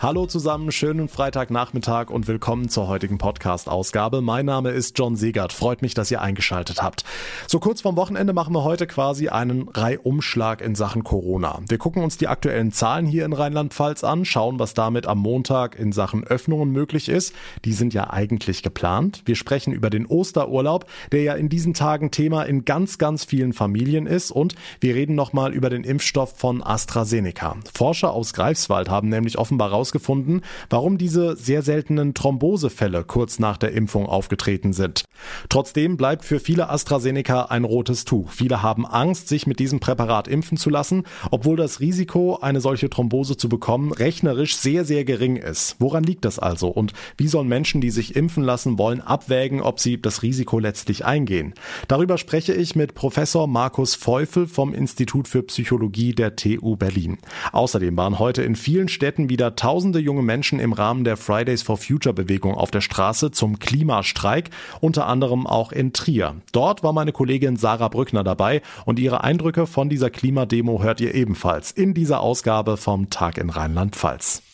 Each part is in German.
Hallo zusammen, schönen Freitagnachmittag und willkommen zur heutigen Podcast-Ausgabe. Mein Name ist John Segert. Freut mich, dass ihr eingeschaltet habt. So kurz vorm Wochenende machen wir heute quasi einen Reihumschlag in Sachen Corona. Wir gucken uns die aktuellen Zahlen hier in Rheinland-Pfalz an, schauen, was damit am Montag in Sachen Öffnungen möglich ist. Die sind ja eigentlich geplant. Wir sprechen über den Osterurlaub, der ja in diesen Tagen Thema in ganz, ganz vielen Familien ist. Und wir reden nochmal über den Impfstoff von AstraZeneca. Forscher aus Greifswald haben nämlich offenbar raus herausgefunden, warum diese sehr seltenen Thrombosefälle kurz nach der Impfung aufgetreten sind. Trotzdem bleibt für viele AstraZeneca ein rotes Tuch. Viele haben Angst, sich mit diesem Präparat impfen zu lassen, obwohl das Risiko, eine solche Thrombose zu bekommen, rechnerisch sehr, sehr gering ist. Woran liegt das also? Und wie sollen Menschen, die sich impfen lassen wollen, abwägen, ob sie das Risiko letztlich eingehen? Darüber spreche ich mit Professor Markus Feufel vom Institut für Psychologie der TU Berlin. Außerdem waren heute in vielen Städten wieder tausend tausende junge Menschen im Rahmen der Fridays for Future Bewegung auf der Straße zum Klimastreik, unter anderem auch in Trier. Dort war meine Kollegin Sarah Brückner dabei und ihre Eindrücke von dieser Klimademo hört ihr ebenfalls in dieser Ausgabe vom Tag in Rheinland-Pfalz.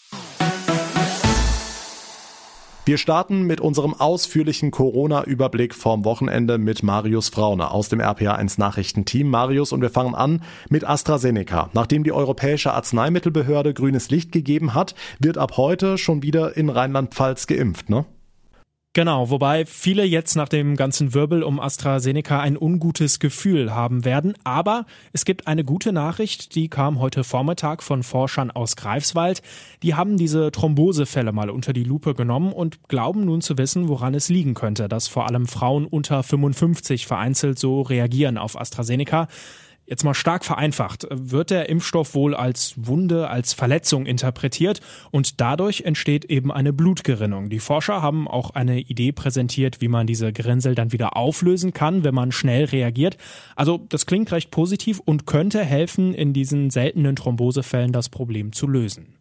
Wir starten mit unserem ausführlichen Corona-Überblick vom Wochenende mit Marius Fraune aus dem RPA1 Nachrichtenteam. Marius, und wir fangen an mit AstraZeneca. Nachdem die Europäische Arzneimittelbehörde grünes Licht gegeben hat, wird ab heute schon wieder in Rheinland-Pfalz geimpft, ne? Genau, wobei viele jetzt nach dem ganzen Wirbel um AstraZeneca ein ungutes Gefühl haben werden. Aber es gibt eine gute Nachricht, die kam heute Vormittag von Forschern aus Greifswald. Die haben diese Thrombosefälle mal unter die Lupe genommen und glauben nun zu wissen, woran es liegen könnte, dass vor allem Frauen unter 55 vereinzelt so reagieren auf AstraZeneca. Jetzt mal stark vereinfacht, wird der Impfstoff wohl als Wunde, als Verletzung interpretiert und dadurch entsteht eben eine Blutgerinnung. Die Forscher haben auch eine Idee präsentiert, wie man diese Gerinnsel dann wieder auflösen kann, wenn man schnell reagiert. Also das klingt recht positiv und könnte helfen, in diesen seltenen Thrombosefällen das Problem zu lösen.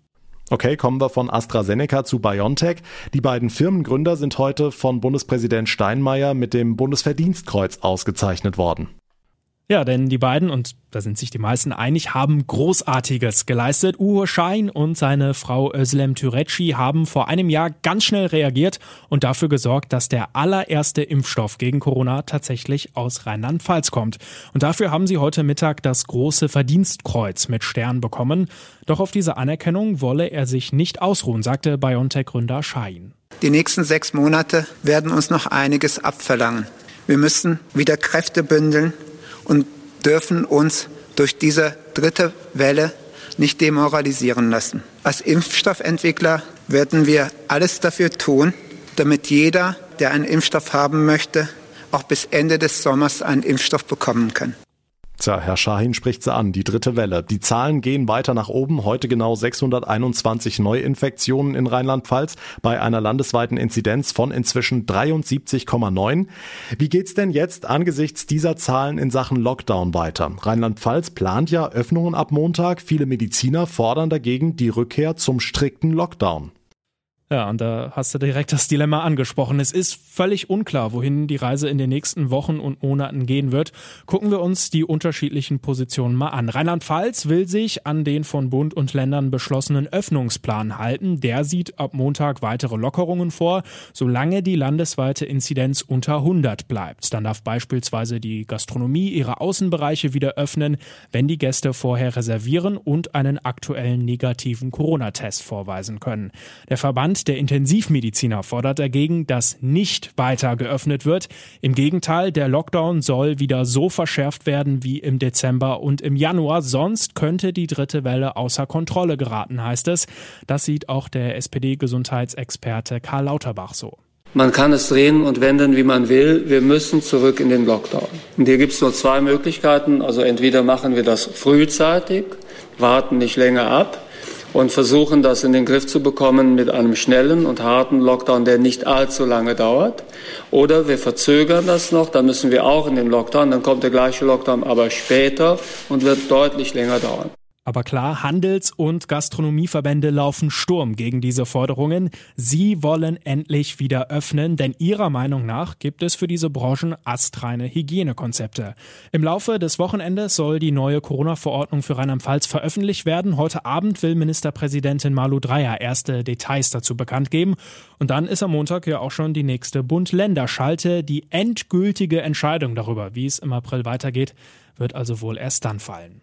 Okay, kommen wir von AstraZeneca zu BioNTech. Die beiden Firmengründer sind heute von Bundespräsident Steinmeier mit dem Bundesverdienstkreuz ausgezeichnet worden. Ja, denn die beiden, und da sind sich die meisten einig, haben Großartiges geleistet. Uwe Schein und seine Frau Özlem Türeci haben vor einem Jahr ganz schnell reagiert und dafür gesorgt, dass der allererste Impfstoff gegen Corona tatsächlich aus Rheinland-Pfalz kommt. Und dafür haben sie heute Mittag das große Verdienstkreuz mit Stern bekommen. Doch auf diese Anerkennung wolle er sich nicht ausruhen, sagte BioNTech-Gründer Schein. Die nächsten sechs Monate werden uns noch einiges abverlangen. Wir müssen wieder Kräfte bündeln und dürfen uns durch diese dritte Welle nicht demoralisieren lassen. Als Impfstoffentwickler werden wir alles dafür tun, damit jeder, der einen Impfstoff haben möchte, auch bis Ende des Sommers einen Impfstoff bekommen kann. Tja, Herr Schahin spricht sie an, die dritte Welle. Die Zahlen gehen weiter nach oben. Heute genau 621 Neuinfektionen in Rheinland-Pfalz bei einer landesweiten Inzidenz von inzwischen 73,9. Wie geht's denn jetzt angesichts dieser Zahlen in Sachen Lockdown weiter? Rheinland-Pfalz plant ja Öffnungen ab Montag. Viele Mediziner fordern dagegen die Rückkehr zum strikten Lockdown. Ja, und da hast du direkt das Dilemma angesprochen. Es ist völlig unklar, wohin die Reise in den nächsten Wochen und Monaten gehen wird. Gucken wir uns die unterschiedlichen Positionen mal an. Rheinland-Pfalz will sich an den von Bund und Ländern beschlossenen Öffnungsplan halten. Der sieht ab Montag weitere Lockerungen vor, solange die landesweite Inzidenz unter 100 bleibt. Dann darf beispielsweise die Gastronomie ihre Außenbereiche wieder öffnen, wenn die Gäste vorher reservieren und einen aktuellen negativen Corona-Test vorweisen können. Der Verband der Intensivmediziner fordert dagegen, dass nicht weiter geöffnet wird. Im Gegenteil, der Lockdown soll wieder so verschärft werden wie im Dezember und im Januar. Sonst könnte die dritte Welle außer Kontrolle geraten, heißt es. Das sieht auch der SPD-Gesundheitsexperte Karl Lauterbach so. Man kann es drehen und wenden, wie man will. Wir müssen zurück in den Lockdown. Und hier gibt es nur zwei Möglichkeiten. Also entweder machen wir das frühzeitig, warten nicht länger ab, und versuchen, das in den Griff zu bekommen mit einem schnellen und harten Lockdown, der nicht allzu lange dauert. Oder wir verzögern das noch, dann müssen wir auch in den Lockdown, dann kommt der gleiche Lockdown, aber später und wird deutlich länger dauern. Aber klar, Handels- und Gastronomieverbände laufen Sturm gegen diese Forderungen. Sie wollen endlich wieder öffnen, denn ihrer Meinung nach gibt es für diese Branchen astreine Hygienekonzepte. Im Laufe des Wochenendes soll die neue Corona-Verordnung für Rheinland-Pfalz veröffentlicht werden. Heute Abend will Ministerpräsidentin Malu Dreyer erste Details dazu bekannt geben. Und dann ist am Montag ja auch schon die nächste Bund-Länder-Schalte. Die endgültige Entscheidung darüber, wie es im April weitergeht, wird also wohl erst dann fallen.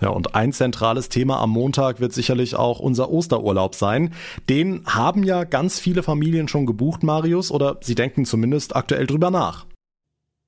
Ja, und ein zentrales Thema am Montag wird sicherlich auch unser Osterurlaub sein. Den haben ja ganz viele Familien schon gebucht, Marius, oder sie denken zumindest aktuell drüber nach.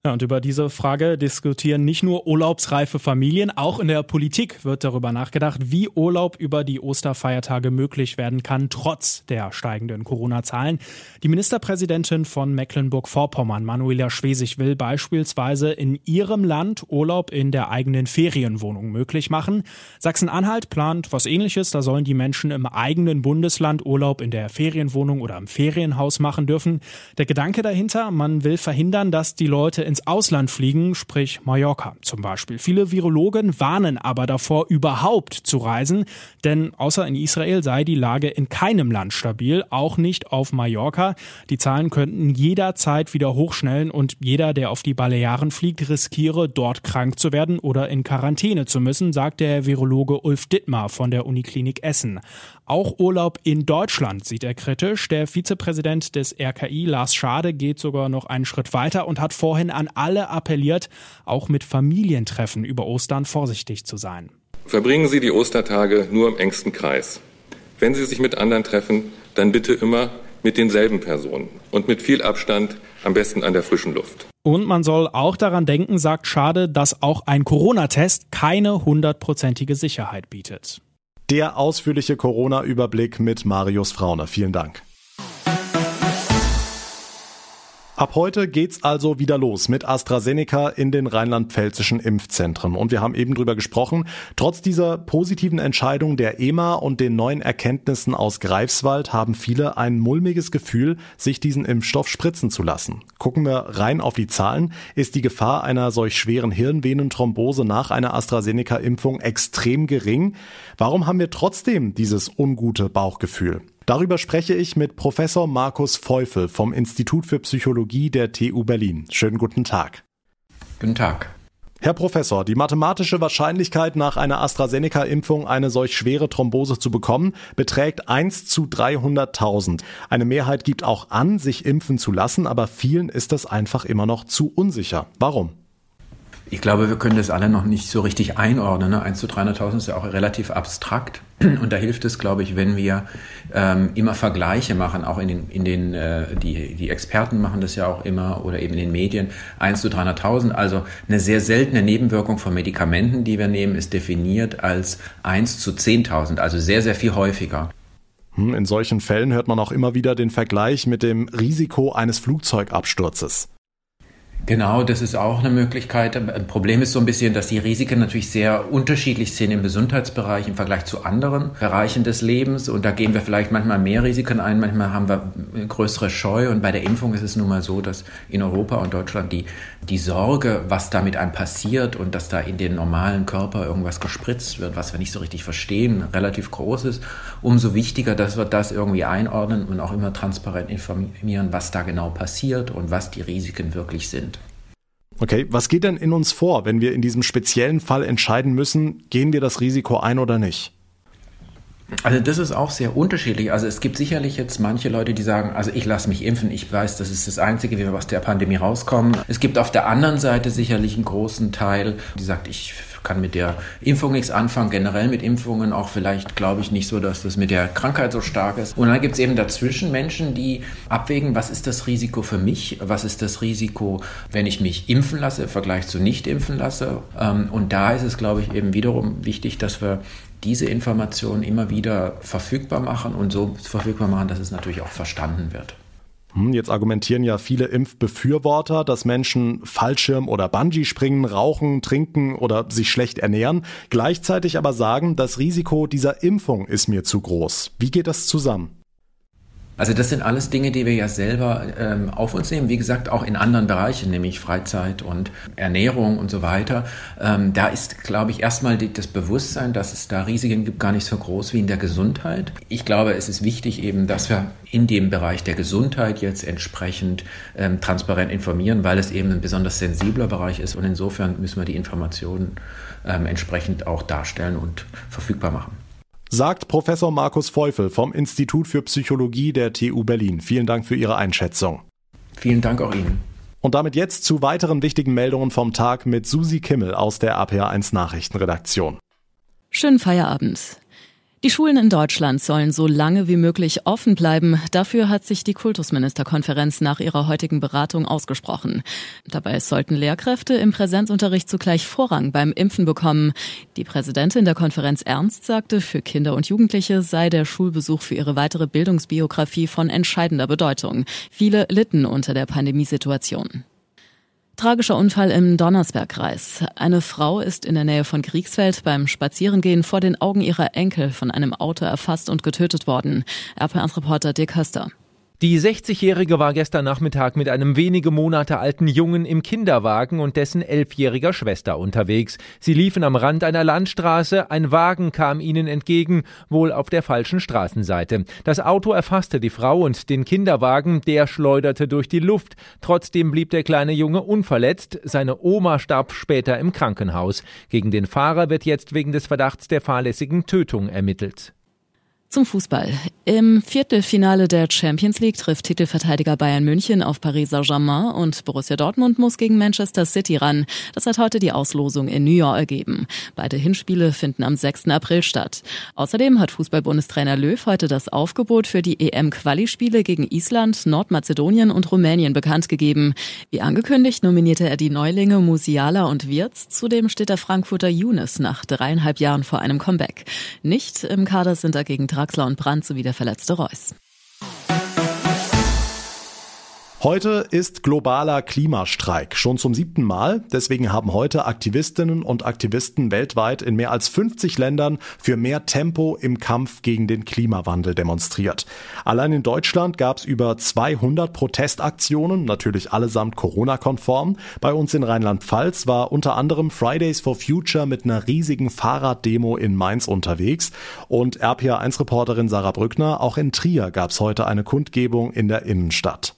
Ja, und über diese Frage diskutieren nicht nur urlaubsreife Familien, auch in der Politik wird darüber nachgedacht, wie Urlaub über die Osterfeiertage möglich werden kann, trotz der steigenden Corona-Zahlen. Die Ministerpräsidentin von Mecklenburg-Vorpommern, Manuela Schwesig, will beispielsweise in ihrem Land Urlaub in der eigenen Ferienwohnung möglich machen. Sachsen-Anhalt plant was ähnliches. Da sollen die Menschen im eigenen Bundesland Urlaub in der Ferienwohnung oder im Ferienhaus machen dürfen. Der Gedanke dahinter, man will verhindern, dass die Leute ins Ausland fliegen, sprich Mallorca zum Beispiel. Viele Virologen warnen aber davor, überhaupt zu reisen, denn außer in Israel sei die Lage in keinem Land stabil, auch nicht auf Mallorca. Die Zahlen könnten jederzeit wieder hochschnellen und jeder, der auf die Balearen fliegt, riskiere, dort krank zu werden oder in Quarantäne zu müssen, sagt der Virologe Ulf Dittmar von der Uniklinik Essen. Auch Urlaub in Deutschland sieht er kritisch. Der Vizepräsident des RKI, Lars Schade, geht sogar noch einen Schritt weiter und hat vorhin an alle appelliert, auch mit Familientreffen über Ostern vorsichtig zu sein. Verbringen Sie die Ostertage nur im engsten Kreis. Wenn Sie sich mit anderen treffen, dann bitte immer mit denselben Personen und mit viel Abstand, am besten an der frischen Luft. Und man soll auch daran denken, sagt Schade, dass auch ein Corona-Test keine hundertprozentige Sicherheit bietet. Der ausführliche Corona-Überblick mit Marius Frauner. Vielen Dank. Ab heute geht's also wieder los mit AstraZeneca in den rheinland-pfälzischen Impfzentren. Und wir haben eben drüber gesprochen. Trotz dieser positiven Entscheidung der EMA und den neuen Erkenntnissen aus Greifswald haben viele ein mulmiges Gefühl, sich diesen Impfstoff spritzen zu lassen. Gucken wir rein auf die Zahlen, ist die Gefahr einer solch schweren Hirnvenenthrombose nach einer AstraZeneca-Impfung extrem gering. Warum haben wir trotzdem dieses ungute Bauchgefühl? Darüber spreche ich mit Professor Markus Feufel vom Institut für Psychologie der TU Berlin. Schönen guten Tag. Guten Tag. Herr Professor, die mathematische Wahrscheinlichkeit nach einer AstraZeneca-Impfung eine solch schwere Thrombose zu bekommen, beträgt 1 zu 300.000. Eine Mehrheit gibt auch an, sich impfen zu lassen, aber vielen ist das einfach immer noch zu unsicher. Warum? Ich glaube, wir können das alle noch nicht so richtig einordnen. Ne? 1 zu 300.000 ist ja auch relativ abstrakt. Und da hilft es, glaube ich, wenn wir ähm, immer Vergleiche machen, auch in den, in den äh, die, die Experten machen das ja auch immer oder eben in den Medien, 1 zu 300.000. Also eine sehr seltene Nebenwirkung von Medikamenten, die wir nehmen, ist definiert als 1 zu 10.000, also sehr, sehr viel häufiger. Hm, in solchen Fällen hört man auch immer wieder den Vergleich mit dem Risiko eines Flugzeugabsturzes. Genau, das ist auch eine Möglichkeit. Ein Problem ist so ein bisschen, dass die Risiken natürlich sehr unterschiedlich sind im Gesundheitsbereich im Vergleich zu anderen Bereichen des Lebens. Und da gehen wir vielleicht manchmal mehr Risiken ein, manchmal haben wir größere Scheu. Und bei der Impfung ist es nun mal so, dass in Europa und Deutschland die, die Sorge, was da mit einem passiert und dass da in den normalen Körper irgendwas gespritzt wird, was wir nicht so richtig verstehen, relativ groß ist. Umso wichtiger, dass wir das irgendwie einordnen und auch immer transparent informieren, was da genau passiert und was die Risiken wirklich sind. Okay, was geht denn in uns vor, wenn wir in diesem speziellen Fall entscheiden müssen, gehen wir das Risiko ein oder nicht? Also das ist auch sehr unterschiedlich. Also es gibt sicherlich jetzt manche Leute, die sagen, also ich lasse mich impfen, ich weiß, das ist das Einzige, wie wir aus der Pandemie rauskommen. Es gibt auf der anderen Seite sicherlich einen großen Teil, die sagt, ich kann mit der Impfung nichts anfangen, generell mit Impfungen auch vielleicht glaube ich nicht so, dass das mit der Krankheit so stark ist. Und dann gibt es eben dazwischen Menschen, die abwägen, was ist das Risiko für mich, was ist das Risiko, wenn ich mich impfen lasse im Vergleich zu nicht impfen lasse. Ähm, und da ist es, glaube ich, eben wiederum wichtig, dass wir diese Informationen immer wieder verfügbar machen und so verfügbar machen, dass es natürlich auch verstanden wird. Hm, jetzt argumentieren ja viele Impfbefürworter, dass Menschen Fallschirm oder Bungee springen, rauchen, trinken oder sich schlecht ernähren, gleichzeitig aber sagen, das Risiko dieser Impfung ist mir zu groß. Wie geht das zusammen? Also das sind alles Dinge, die wir ja selber ähm, auf uns nehmen. Wie gesagt, auch in anderen Bereichen, nämlich Freizeit und Ernährung und so weiter. Ähm, da ist, glaube ich, erstmal das Bewusstsein, dass es da Risiken gibt, gar nicht so groß wie in der Gesundheit. Ich glaube, es ist wichtig eben, dass wir in dem Bereich der Gesundheit jetzt entsprechend ähm, transparent informieren, weil es eben ein besonders sensibler Bereich ist. Und insofern müssen wir die Informationen ähm, entsprechend auch darstellen und verfügbar machen. Sagt Professor Markus Feufel vom Institut für Psychologie der TU Berlin. Vielen Dank für Ihre Einschätzung. Vielen Dank auch Ihnen. Und damit jetzt zu weiteren wichtigen Meldungen vom Tag mit Susi Kimmel aus der APA1 Nachrichtenredaktion. Schönen Feierabend. Die Schulen in Deutschland sollen so lange wie möglich offen bleiben. Dafür hat sich die Kultusministerkonferenz nach ihrer heutigen Beratung ausgesprochen. Dabei sollten Lehrkräfte im Präsenzunterricht zugleich Vorrang beim Impfen bekommen. Die Präsidentin der Konferenz Ernst sagte, für Kinder und Jugendliche sei der Schulbesuch für ihre weitere Bildungsbiografie von entscheidender Bedeutung. Viele litten unter der Pandemiesituation. Tragischer Unfall im Donnersbergkreis. Eine Frau ist in der Nähe von Kriegsfeld beim Spazierengehen vor den Augen ihrer Enkel von einem Auto erfasst und getötet worden. RP1-Reporter Dick Höster. Die 60-Jährige war gestern Nachmittag mit einem wenige Monate alten Jungen im Kinderwagen und dessen elfjähriger Schwester unterwegs. Sie liefen am Rand einer Landstraße, ein Wagen kam ihnen entgegen, wohl auf der falschen Straßenseite. Das Auto erfasste die Frau und den Kinderwagen, der schleuderte durch die Luft. Trotzdem blieb der kleine Junge unverletzt. Seine Oma starb später im Krankenhaus. Gegen den Fahrer wird jetzt wegen des Verdachts der fahrlässigen Tötung ermittelt. Zum Fußball. Im Viertelfinale der Champions League trifft Titelverteidiger Bayern München auf Paris Saint-Germain und Borussia Dortmund muss gegen Manchester City ran. Das hat heute die Auslosung in New York ergeben. Beide Hinspiele finden am 6. April statt. Außerdem hat Fußballbundestrainer Löw heute das Aufgebot für die EM-Quali-Spiele gegen Island, Nordmazedonien und Rumänien bekannt gegeben. Wie angekündigt nominierte er die Neulinge Musiala und Wirz. Zudem steht der Frankfurter Younes nach dreieinhalb Jahren vor einem Comeback. Nicht im Kader sind dagegen Draxler und Brandt sowie der verletzte Reus. Heute ist globaler Klimastreik, schon zum siebten Mal. Deswegen haben heute Aktivistinnen und Aktivisten weltweit in mehr als 50 Ländern für mehr Tempo im Kampf gegen den Klimawandel demonstriert. Allein in Deutschland gab es über 200 Protestaktionen, natürlich allesamt Corona-konform. Bei uns in Rheinland-Pfalz war unter anderem Fridays for Future mit einer riesigen Fahrraddemo in Mainz unterwegs. Und RPA1-Reporterin Sarah Brückner, auch in Trier gab es heute eine Kundgebung in der Innenstadt.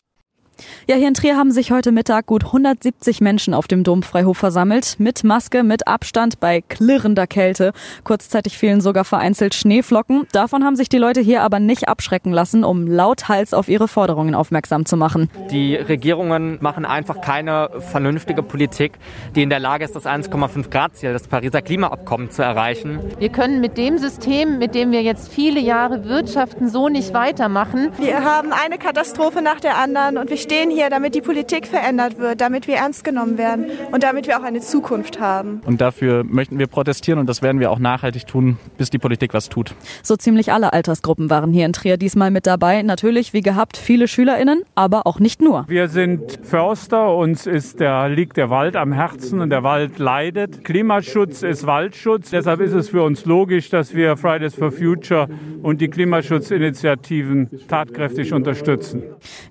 Ja, hier in Trier haben sich heute Mittag gut 170 Menschen auf dem Domfreihof versammelt. Mit Maske, mit Abstand, bei klirrender Kälte. Kurzzeitig fehlen sogar vereinzelt Schneeflocken. Davon haben sich die Leute hier aber nicht abschrecken lassen, um lauthals auf ihre Forderungen aufmerksam zu machen. Die Regierungen machen einfach keine vernünftige Politik, die in der Lage ist, das 1,5 Grad Ziel des Pariser Klimaabkommens zu erreichen. Wir können mit dem System, mit dem wir jetzt viele Jahre wirtschaften, so nicht weitermachen. Wir haben eine Katastrophe nach der anderen und wir stehen hier, damit die Politik verändert wird, damit wir ernst genommen werden und damit wir auch eine Zukunft haben. Und dafür möchten wir protestieren und das werden wir auch nachhaltig tun, bis die Politik was tut. So ziemlich alle Altersgruppen waren hier in Trier diesmal mit dabei. Natürlich, wie gehabt, viele SchülerInnen, aber auch nicht nur. Wir sind Förster, uns ist der, liegt der Wald am Herzen und der Wald leidet. Klimaschutz ist Waldschutz. Deshalb ist es für uns logisch, dass wir Fridays for Future und die Klimaschutzinitiativen tatkräftig unterstützen.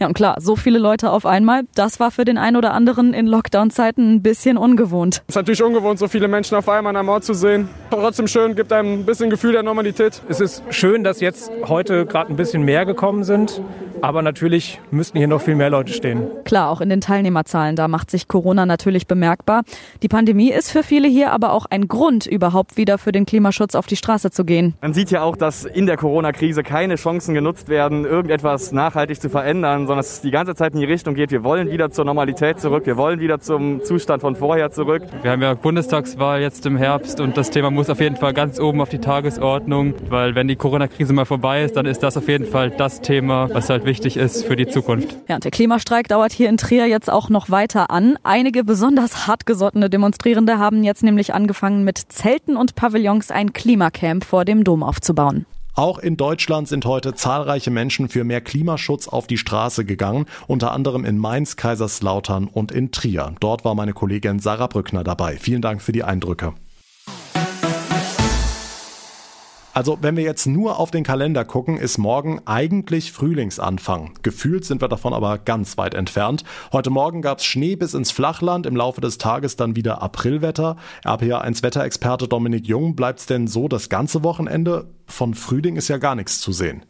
Ja, und klar, so viele Leute auf einmal, das war für den einen oder anderen in Lockdown-Zeiten ein bisschen ungewohnt. Es ist natürlich ungewohnt, so viele Menschen auf einmal an einem Ort zu sehen. Trotzdem schön, gibt einem ein bisschen Gefühl der Normalität. Es ist schön, dass jetzt heute gerade ein bisschen mehr gekommen sind. Aber natürlich müssten hier noch viel mehr Leute stehen. Klar, auch in den Teilnehmerzahlen, da macht sich Corona natürlich bemerkbar. Die Pandemie ist für viele hier aber auch ein Grund, überhaupt wieder für den Klimaschutz auf die Straße zu gehen. Man sieht ja auch, dass in der Corona-Krise keine Chancen genutzt werden, irgendetwas nachhaltig zu verändern, sondern es die ganze Zeit in die Richtung geht, wir wollen wieder zur Normalität zurück, wir wollen wieder zum Zustand von vorher zurück. Wir haben ja Bundestagswahl jetzt im Herbst und das Thema muss auf jeden Fall ganz oben auf die Tagesordnung, weil wenn die Corona-Krise mal vorbei ist, dann ist das auf jeden Fall das Thema, was halt wichtig ist für die Zukunft. Ja, und der Klimastreik dauert hier in Trier jetzt auch noch weiter an. Einige besonders hartgesottene Demonstrierende haben jetzt nämlich angefangen, mit Zelten und Pavillons ein Klimacamp vor dem Dom aufzubauen. Auch in Deutschland sind heute zahlreiche Menschen für mehr Klimaschutz auf die Straße gegangen, unter anderem in Mainz, Kaiserslautern und in Trier. Dort war meine Kollegin Sarah Brückner dabei. Vielen Dank für die Eindrücke. Also, wenn wir jetzt nur auf den Kalender gucken, ist morgen eigentlich Frühlingsanfang. Gefühlt sind wir davon aber ganz weit entfernt. Heute Morgen gab es Schnee bis ins Flachland, im Laufe des Tages dann wieder Aprilwetter. RPA1 Wetterexperte Dominik Jung, bleibt es denn so das ganze Wochenende? Von Frühling ist ja gar nichts zu sehen.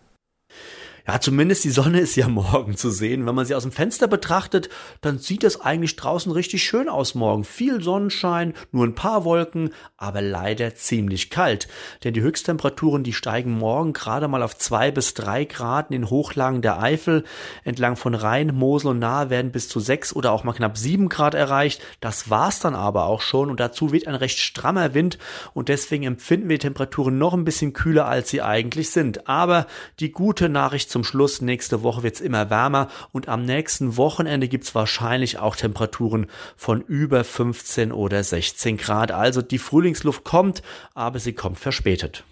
Ja, zumindest die Sonne ist ja morgen zu sehen. Wenn man sie aus dem Fenster betrachtet, dann sieht es eigentlich draußen richtig schön aus morgen. Viel Sonnenschein, nur ein paar Wolken, aber leider ziemlich kalt. Denn die Höchsttemperaturen, die steigen morgen gerade mal auf zwei bis drei Grad in den Hochlagen der Eifel. Entlang von Rhein, Mosel und Nahe werden bis zu sechs oder auch mal knapp sieben Grad erreicht. Das war's dann aber auch schon und dazu weht ein recht strammer Wind und deswegen empfinden wir Temperaturen noch ein bisschen kühler, als sie eigentlich sind. Aber die gute Nachricht zum Schluss, nächste Woche wird's immer wärmer und am nächsten Wochenende gibt's wahrscheinlich auch Temperaturen von über 15 oder 16 Grad. Also die Frühlingsluft kommt, aber sie kommt verspätet.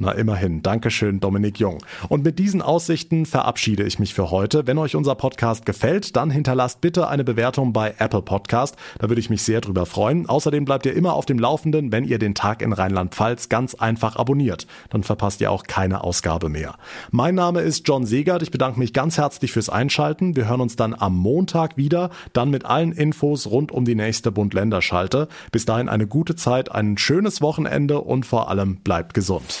Na immerhin, Dankeschön, Dominik Jung. Und mit diesen Aussichten verabschiede ich mich für heute. Wenn euch unser Podcast gefällt, dann hinterlasst bitte eine Bewertung bei Apple Podcast. Da würde ich mich sehr drüber freuen. Außerdem bleibt ihr immer auf dem Laufenden, wenn ihr den Tag in Rheinland-Pfalz ganz einfach abonniert. Dann verpasst ihr auch keine Ausgabe mehr. Mein Name ist John Segert. Ich bedanke mich ganz herzlich fürs Einschalten. Wir hören uns dann am Montag wieder, dann mit allen Infos rund um die nächste Bund-Länder-Schalte. Bis dahin eine gute Zeit, ein schönes Wochenende und vor allem bleibt gesund.